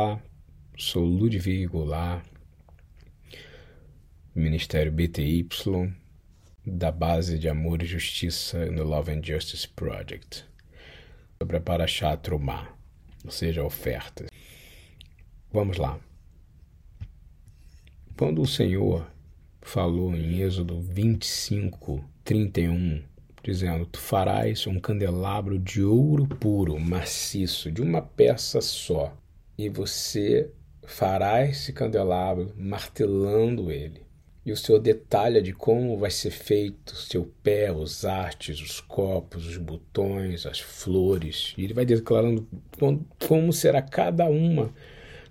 Olá, sou Ludwig Goulart, Ministério BTY, da base de Amor e Justiça no Love and Justice Project, sobre a Parashat Trumá, ou seja, oferta. Vamos lá. Quando o Senhor falou em Êxodo 25, 31, dizendo: Tu farás um candelabro de ouro puro, maciço, de uma peça só, e você fará esse candelabro martelando ele. E o Senhor detalha de como vai ser feito seu pé, os artes, os copos, os botões, as flores. E ele vai declarando como será cada uma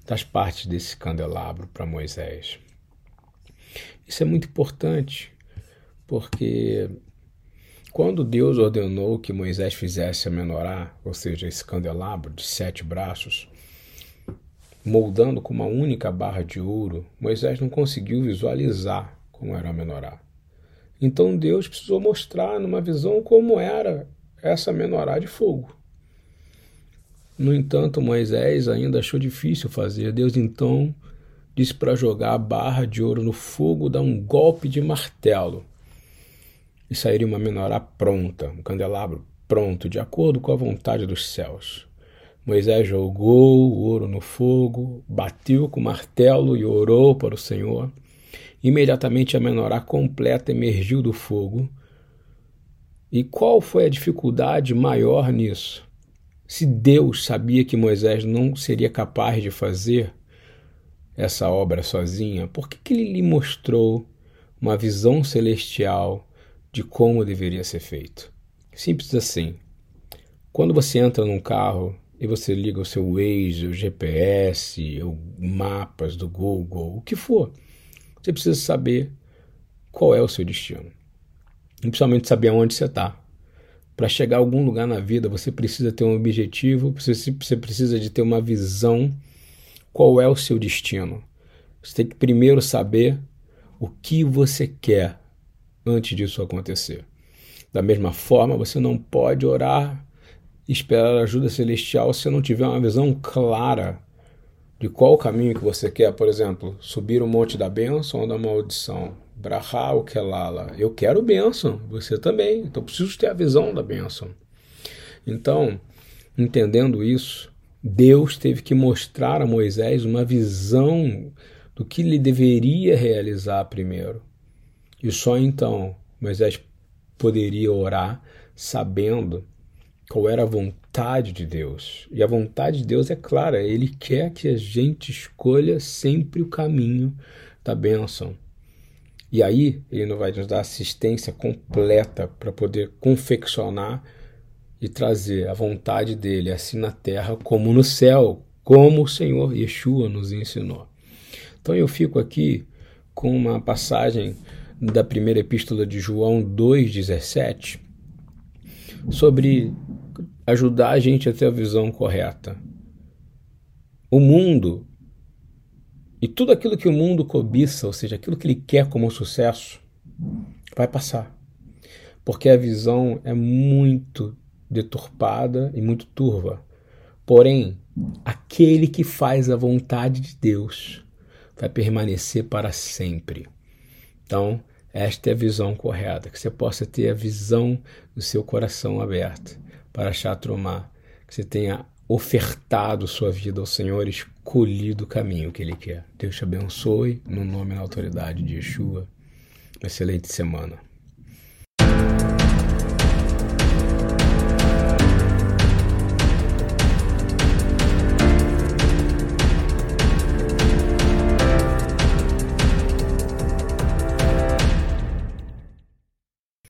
das partes desse candelabro para Moisés. Isso é muito importante, porque quando Deus ordenou que Moisés fizesse a menorá, ou seja, esse candelabro de sete braços, moldando com uma única barra de ouro, Moisés não conseguiu visualizar como era a menorá. Então Deus precisou mostrar numa visão como era essa menorá de fogo. No entanto, Moisés ainda achou difícil fazer. Deus então disse para jogar a barra de ouro no fogo, dar um golpe de martelo. E sairia uma menorá pronta, um candelabro pronto, de acordo com a vontade dos céus. Moisés jogou o ouro no fogo, bateu com o martelo e orou para o Senhor. Imediatamente a menorá completa emergiu do fogo. E qual foi a dificuldade maior nisso? Se Deus sabia que Moisés não seria capaz de fazer essa obra sozinha, por que, que ele lhe mostrou uma visão celestial de como deveria ser feito? Simples assim. Quando você entra num carro e você liga o seu Waze, o GPS, o mapas do Google, o que for, você precisa saber qual é o seu destino. E principalmente saber aonde você está. Para chegar a algum lugar na vida, você precisa ter um objetivo, você, precisa de ter uma visão qual é o seu destino. Você tem que primeiro saber o que você quer antes disso acontecer. Da mesma forma, você não pode orar esperar ajuda celestial se não tiver uma visão clara de qual caminho que você quer, por exemplo, subir o monte da bênção ou da maldição. Brahá ou Kelala. Eu quero bênção, você também. Então preciso ter a visão da bênção. Então, entendendo isso, Deus teve que mostrar a Moisés uma visão do que ele deveria realizar primeiro. E só então Moisés poderia orar sabendo qual era a vontade de Deus. E a vontade de Deus é clara, ele quer que a gente escolha sempre o caminho da bênção. E aí ele não vai nos dar assistência completa para poder confeccionar e trazer a vontade dele assim na terra como no céu, como o Senhor Yeshua nos ensinou. Então eu fico aqui com uma passagem da primeira epístola de João 2,17 sobre ajudar a gente a ter a visão correta. O mundo e tudo aquilo que o mundo cobiça, ou seja, aquilo que ele quer como sucesso, vai passar. Porque a visão é muito deturpada e muito turva. Porém, aquele que faz a vontade de Deus vai permanecer para sempre. Então, esta é a visão correta, que você possa ter a visão do seu coração aberto para Chatromá, que você tenha ofertado sua vida ao Senhor, escolhido o caminho que Ele quer. Deus te abençoe, no nome e na autoridade de Yeshua. Excelente semana.